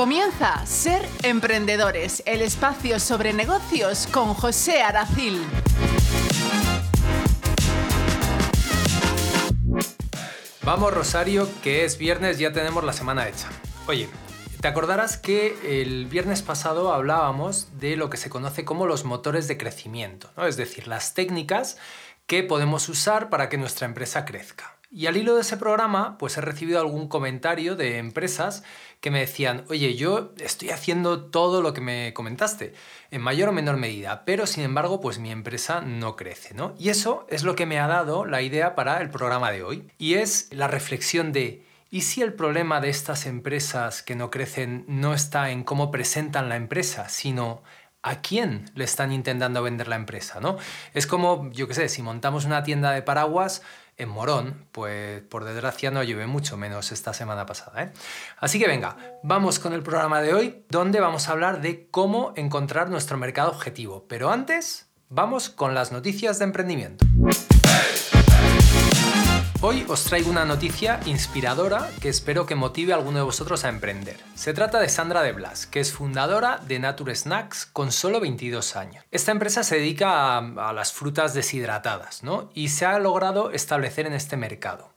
Comienza Ser Emprendedores, el espacio sobre negocios con José Aracil. Vamos Rosario, que es viernes, ya tenemos la semana hecha. Oye, te acordarás que el viernes pasado hablábamos de lo que se conoce como los motores de crecimiento, ¿no? es decir, las técnicas que podemos usar para que nuestra empresa crezca. Y al hilo de ese programa, pues he recibido algún comentario de empresas que me decían, oye, yo estoy haciendo todo lo que me comentaste, en mayor o menor medida, pero sin embargo, pues mi empresa no crece, ¿no? Y eso es lo que me ha dado la idea para el programa de hoy. Y es la reflexión de, ¿y si el problema de estas empresas que no crecen no está en cómo presentan la empresa, sino a quién le están intentando vender la empresa, ¿no? Es como, yo qué sé, si montamos una tienda de paraguas, en Morón, pues por desgracia no llueve mucho menos esta semana pasada. ¿eh? Así que venga, vamos con el programa de hoy, donde vamos a hablar de cómo encontrar nuestro mercado objetivo. Pero antes, vamos con las noticias de emprendimiento. Hoy os traigo una noticia inspiradora que espero que motive a alguno de vosotros a emprender. Se trata de Sandra de Blas, que es fundadora de Nature Snacks con solo 22 años. Esta empresa se dedica a, las frutas deshidratadas ¿no? y se ha logrado establecer en este mercado.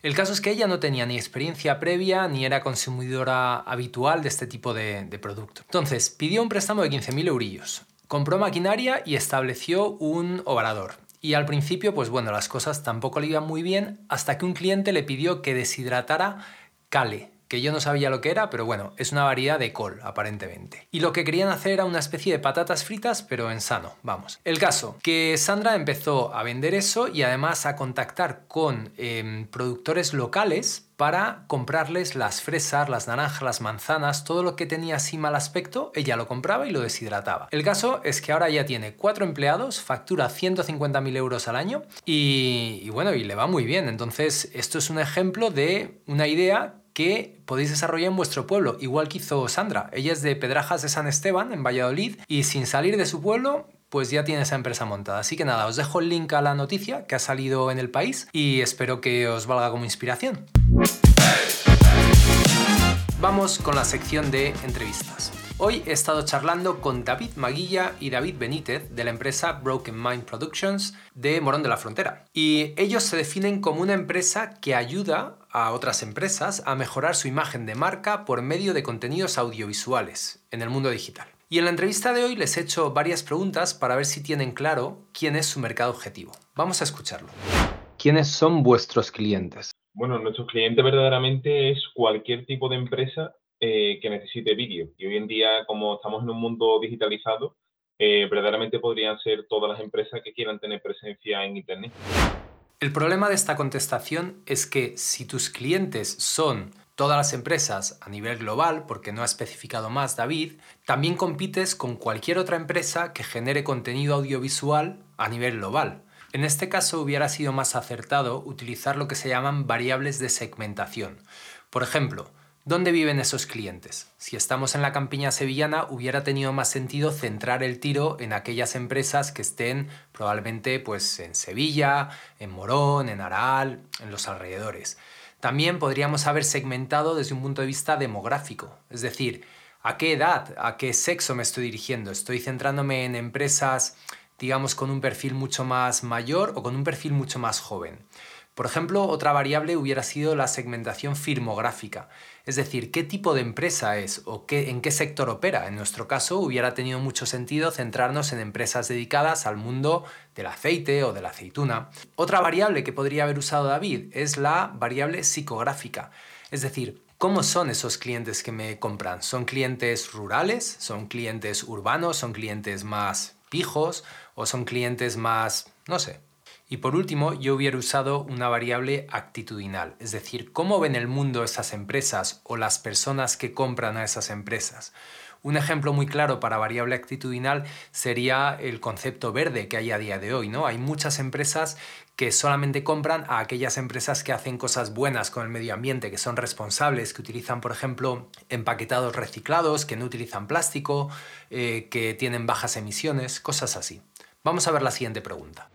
El caso es que ella no tenía ni experiencia previa ni era consumidora habitual de este tipo de, producto. Entonces, pidió un préstamo de 15.000 eurillos, compró maquinaria y estableció un obrador. Y al principio, pues bueno, las cosas tampoco le iban muy bien hasta que un cliente le pidió que deshidratara cale, que yo no sabía lo que era, pero bueno, es una variedad de col, aparentemente. Y lo que querían hacer era una especie de patatas fritas, pero en sano, vamos. El caso, que Sandra empezó a vender eso y además a contactar con em, productores locales para comprarles las fresas, las naranjas, las manzanas, todo lo que tenía así mal aspecto, ella lo compraba y lo deshidrataba. El caso es que ahora ya tiene cuatro empleados, factura 150.000 euros al año y, y bueno, y le va muy bien. Entonces, esto es un ejemplo de una idea que podéis desarrollar en vuestro pueblo, igual que hizo Sandra. Ella es de Pedrajas de San Esteban, en Valladolid, y sin salir de su pueblo, pues ya tiene esa empresa montada. Así que nada, os dejo el link a la noticia que ha salido en el país y espero que os valga como inspiración. Vamos con la sección de entrevistas. Hoy he estado charlando con David Maguilla y David Benítez de la empresa Broken Mind Productions de Morón de la Frontera. Y ellos se definen como una empresa que ayuda a otras empresas a mejorar su imagen de marca por medio de contenidos audiovisuales en el mundo digital. Y en la entrevista de hoy les he hecho varias preguntas para ver si tienen claro quién es su mercado objetivo. Vamos a escucharlo. ¿Quiénes son vuestros clientes? Bueno, nuestro cliente verdaderamente es cualquier tipo de empresa eh, que necesite vídeo. Y hoy en día, como estamos en un mundo digitalizado, eh, verdaderamente podrían ser todas las empresas que quieran tener presencia en Internet. El problema de esta contestación es que si tus clientes son todas las empresas a nivel global, porque no ha especificado más David, también compites con cualquier otra empresa que genere contenido audiovisual a nivel global. En este caso hubiera sido más acertado utilizar lo que se llaman variables de segmentación. Por ejemplo, ¿Dónde viven esos clientes? Si estamos en la campiña sevillana, hubiera tenido más sentido centrar el tiro en aquellas empresas que estén probablemente pues, en Sevilla, en Morón, en Aral, en los alrededores. También podríamos haber segmentado desde un punto de vista demográfico, es decir, ¿a qué edad, a qué sexo me estoy dirigiendo? ¿Estoy centrándome en empresas, digamos, con un perfil mucho más mayor o con un perfil mucho más joven? Por ejemplo, otra variable hubiera sido la segmentación firmográfica, es decir, qué tipo de empresa es o qué, en qué sector opera. En nuestro caso, hubiera tenido mucho sentido centrarnos en empresas dedicadas al mundo del aceite o de la aceituna. Otra variable que podría haber usado David es la variable psicográfica, es decir, ¿Cómo son esos clientes que me compran? ¿Son clientes rurales? ¿Son clientes urbanos? ¿Son clientes más pijos? ¿O son clientes más, no sé, y por último, yo hubiera usado una variable actitudinal, es decir, cómo ven el mundo esas empresas o las personas que compran a esas empresas. Un ejemplo muy claro para variable actitudinal sería el concepto verde que hay a día de hoy, ¿no? Hay muchas empresas que solamente compran a aquellas empresas que hacen cosas buenas con el medio ambiente, que son responsables, que utilizan, por ejemplo, empaquetados reciclados, que no utilizan plástico, eh, que tienen bajas emisiones, cosas así. Vamos a ver la siguiente pregunta.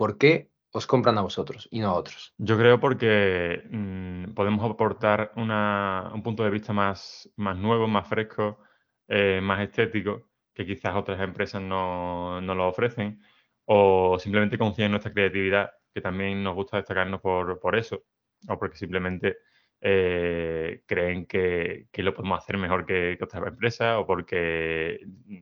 ¿Por qué os compran a vosotros y no a otros? Yo creo porque mm, podemos aportar un punto de vista más, nuevo, más fresco, eh, más estético, que quizás otras empresas no, lo ofrecen, o simplemente confían en nuestra creatividad, que también nos gusta destacarnos por, eso, o porque simplemente eh, creen que, lo podemos hacer mejor que, otras empresas o porque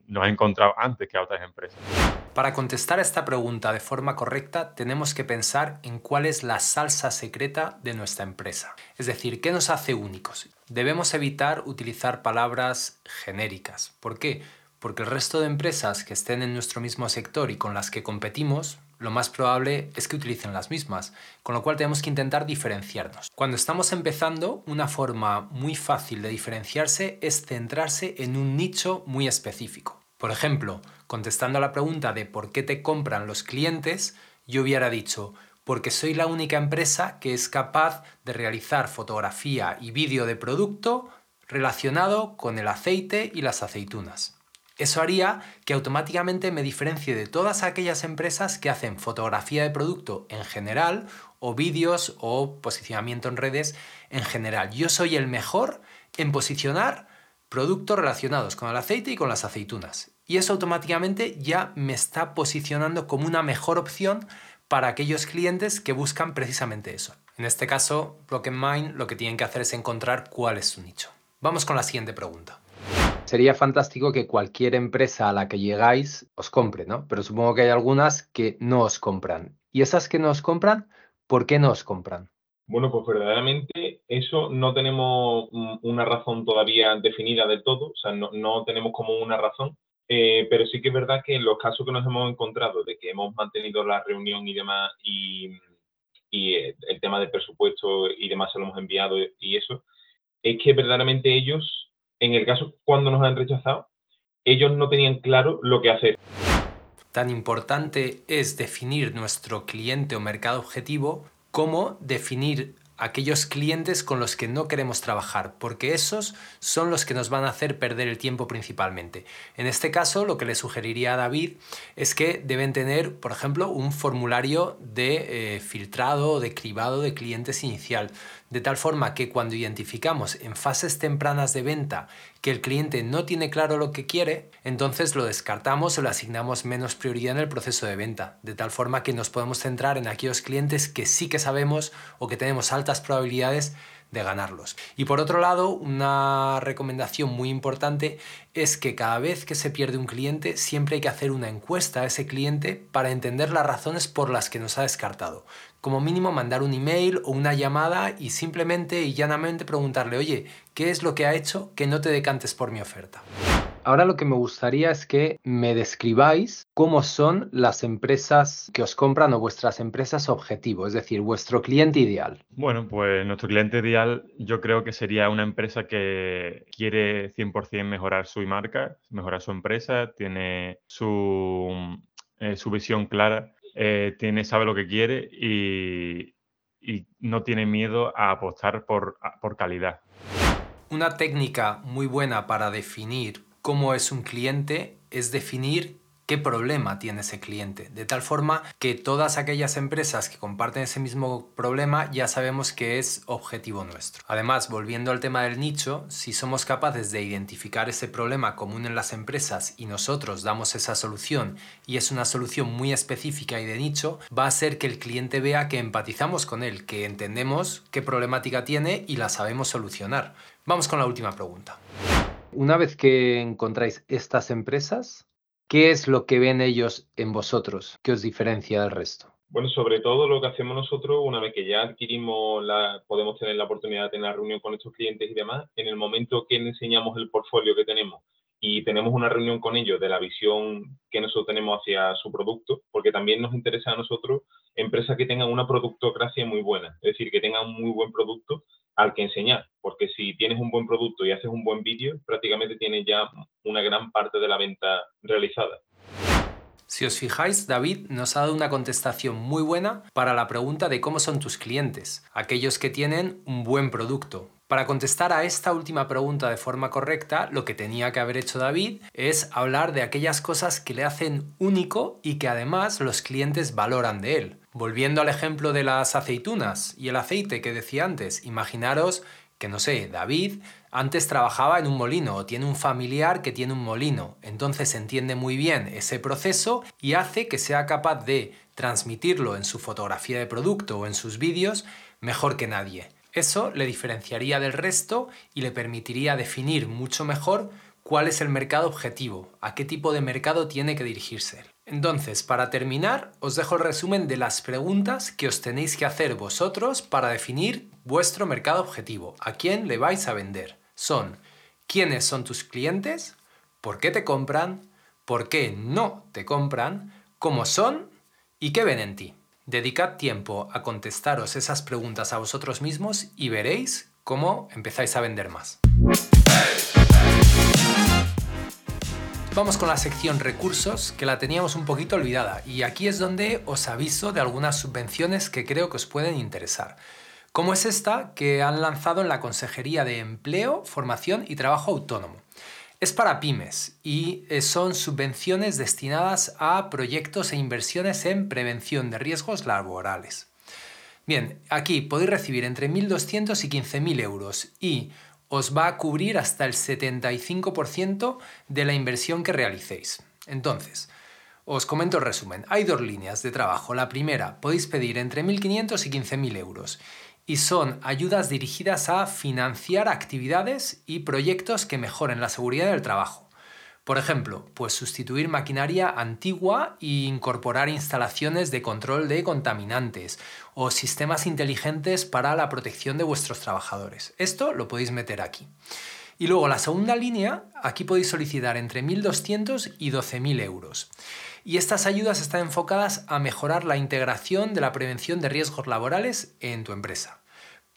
nos ha encontrado antes que otras empresas. Para contestar a esta pregunta de forma correcta, tenemos que pensar en cuál es la salsa secreta de nuestra empresa. Es decir, ¿qué nos hace únicos? Debemos evitar utilizar palabras genéricas. ¿Por qué? Porque el resto de empresas que estén en nuestro mismo sector y con las que competimos lo más probable es que utilicen las mismas, con lo cual tenemos que intentar diferenciarnos. Cuando estamos empezando, una forma muy fácil de diferenciarse es centrarse en un nicho muy específico. Por ejemplo, contestando a la pregunta de por qué te compran los clientes, yo hubiera dicho, porque soy la única empresa que es capaz de realizar fotografía y vídeo de producto relacionado con el aceite y las aceitunas. Eso haría que automáticamente me diferencie de todas aquellas empresas que hacen fotografía de producto en general o vídeos o posicionamiento en redes en general. Yo soy el mejor en posicionar productos relacionados con el aceite y con las aceitunas. Y eso automáticamente ya me está posicionando como una mejor opción para aquellos clientes que buscan precisamente eso. En este caso, Broken Mind lo que tienen que hacer es encontrar cuál es su nicho. Vamos con la siguiente pregunta. Sería fantástico que cualquier empresa a la que llegáis os compre, ¿no? Pero supongo que hay algunas que no os compran. ¿Y esas que no os compran, por qué no os compran? Bueno, pues verdaderamente eso no tenemos una razón todavía definida del todo, o sea, no, tenemos como una razón, eh, pero sí que es verdad que en los casos que nos hemos encontrado de que hemos mantenido la reunión y demás y, y el tema del presupuesto y demás se lo hemos enviado y eso, es que verdaderamente ellos en el caso cuando nos han rechazado, ellos no tenían claro lo que hacer. Tan importante es definir nuestro cliente o mercado objetivo como definir aquellos clientes con los que no queremos trabajar, porque esos son los que nos van a hacer perder el tiempo principalmente. En este caso, lo que le sugeriría a David es que deben tener, por ejemplo, un formulario de eh, filtrado, de cribado de clientes inicial, de tal forma que cuando identificamos en fases tempranas de venta que el cliente no tiene claro lo que quiere, entonces lo descartamos o le asignamos menos prioridad en el proceso de venta, de tal forma que nos podemos centrar en aquellos clientes que sí que sabemos o que tenemos altas probabilidades de ganarlos. Y por otro lado, una recomendación muy importante es que cada vez que se pierde un cliente, siempre hay que hacer una encuesta a ese cliente para entender las razones por las que nos ha descartado como mínimo mandar un email o una llamada y simplemente y llanamente preguntarle, oye, ¿qué es lo que ha hecho que no te decantes por mi oferta? Ahora lo que me gustaría es que me describáis cómo son las empresas que os compran o vuestras empresas objetivo, es decir, vuestro cliente ideal. Bueno, pues nuestro cliente ideal yo creo que sería una empresa que quiere 100% mejorar su marca, mejorar su empresa, tiene su, eh, su visión clara eh, tiene, sabe lo que quiere y, no tiene miedo a apostar por, por calidad. Una técnica muy buena para definir cómo es un cliente es definir qué problema tiene ese cliente, de tal forma que todas aquellas empresas que comparten ese mismo problema ya sabemos que es objetivo nuestro. Además, volviendo al tema del nicho, si somos capaces de identificar ese problema común en las empresas y nosotros damos esa solución y es una solución muy específica y de nicho, va a ser que el cliente vea que empatizamos con él, que entendemos qué problemática tiene y la sabemos solucionar. Vamos con la última pregunta. Una vez que encontráis estas empresas, ¿Qué es lo que ven ellos en vosotros que os diferencia del resto? Bueno, sobre todo lo que hacemos nosotros, una vez que ya adquirimos, la, podemos tener la oportunidad de tener reunión con nuestros clientes y demás, en el momento que enseñamos el portfolio que tenemos y tenemos una reunión con ellos de la visión que nosotros tenemos hacia su producto, porque también nos interesa a nosotros empresas que tengan una productocracia muy buena, es decir, que tengan un muy buen producto al que enseñar, porque si tienes un buen producto y haces un buen vídeo, prácticamente tienes ya una gran parte de la venta realizada. Si os fijáis, David nos ha dado una contestación muy buena para la pregunta de cómo son tus clientes, aquellos que tienen un buen producto. Para contestar a esta última pregunta de forma correcta, lo que tenía que haber hecho David es hablar de aquellas cosas que le hacen único y que además los clientes valoran de él. Volviendo al ejemplo de las aceitunas y el aceite que decía antes, imaginaros que, no sé, David antes trabajaba en un molino o tiene un familiar que tiene un molino, entonces entiende muy bien ese proceso y hace que sea capaz de transmitirlo en su fotografía de producto o en sus vídeos mejor que nadie. Eso le diferenciaría del resto y le permitiría definir mucho mejor cuál es el mercado objetivo, a qué tipo de mercado tiene que dirigirse. Entonces, para terminar, os dejo el resumen de las preguntas que os tenéis que hacer vosotros para definir vuestro mercado objetivo, a quién le vais a vender. Son, ¿quiénes son tus clientes? ¿Por qué te compran? ¿Por qué no te compran? ¿Cómo son? ¿Y qué ven en ti? Dedicad tiempo a contestaros esas preguntas a vosotros mismos y veréis cómo empezáis a vender más. Vamos con la sección recursos, que la teníamos un poquito olvidada, y aquí es donde os aviso de algunas subvenciones que creo que os pueden interesar. Como es esta que han lanzado en la Consejería de Empleo, Formación y Trabajo Autónomo. Es para pymes y eh, son subvenciones destinadas a proyectos e inversiones en prevención de riesgos laborales. Bien, aquí podéis recibir entre 1.200 y 15.000 euros y os va a cubrir hasta el 75% de la inversión que realicéis. Entonces, os comento el resumen. Hay dos líneas de trabajo. La primera, podéis pedir entre 1.500 y 15.000 euros y son ayudas dirigidas a financiar actividades y proyectos que mejoren la seguridad del trabajo. Por ejemplo, pues sustituir maquinaria antigua e incorporar instalaciones de control de contaminantes o sistemas inteligentes para la protección de vuestros trabajadores. Esto lo podéis meter aquí. Y luego la segunda línea, aquí podéis solicitar entre 1.200 y 12.000 euros. Y estas ayudas están enfocadas a mejorar la integración de la prevención de riesgos laborales en tu empresa.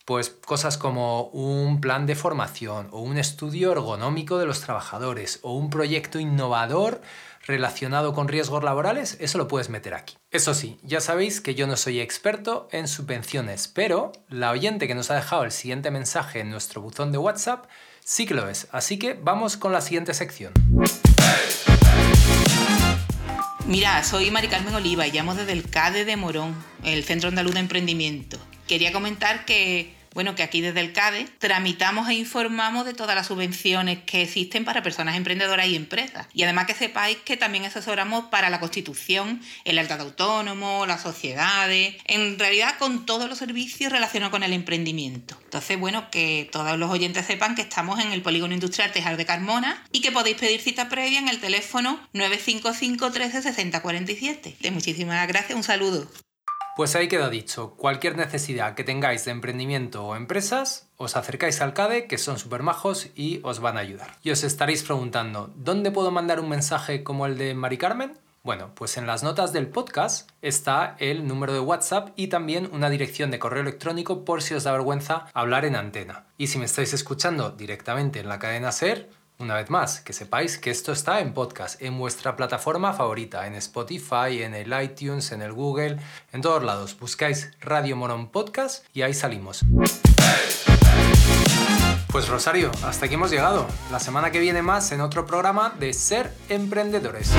Pues cosas como un plan de formación o un estudio ergonómico de los trabajadores o un proyecto innovador relacionado con riesgos laborales, eso lo puedes meter aquí. Eso sí, ya sabéis que yo no soy experto en subvenciones, pero la oyente que nos ha dejado el siguiente mensaje en nuestro buzón de WhatsApp sí que lo es. Así que vamos con la siguiente sección. Mira, soy Mari Carmen Oliva y llamo desde el CADE de Morón, el Centro Andaluz de Emprendimiento. Quería comentar que bueno, que aquí desde el CADE tramitamos e informamos de todas las subvenciones que existen para personas emprendedoras y empresas. Y además que sepáis que también asesoramos para la constitución, el alcalde autónomo, las sociedades, en realidad con todos los servicios relacionados con el emprendimiento. Entonces, bueno, que todos los oyentes sepan que estamos en el Polígono Industrial Tejar de Carmona y que podéis pedir cita previa en el teléfono 955 13 60 47. Muchísimas gracias, un saludo. Pues ahí queda dicho, cualquier necesidad que tengáis de emprendimiento o empresas, os acercáis al CADE, que son súper majos y os van a ayudar. Y os estaréis preguntando, ¿dónde puedo mandar un mensaje como el de Mari Carmen? Bueno, pues en las notas del podcast está el número de WhatsApp y también una dirección de correo electrónico por si os da vergüenza hablar en antena. Y si me estáis escuchando directamente en la cadena SER, una vez más, que sepáis que esto está en podcast, en vuestra plataforma favorita, en Spotify, en el iTunes, en el Google, en todos lados. Buscáis Radio Morón Podcast y ahí salimos. Pues Rosario, hasta aquí hemos llegado. La semana que viene más en otro programa de Ser Emprendedores.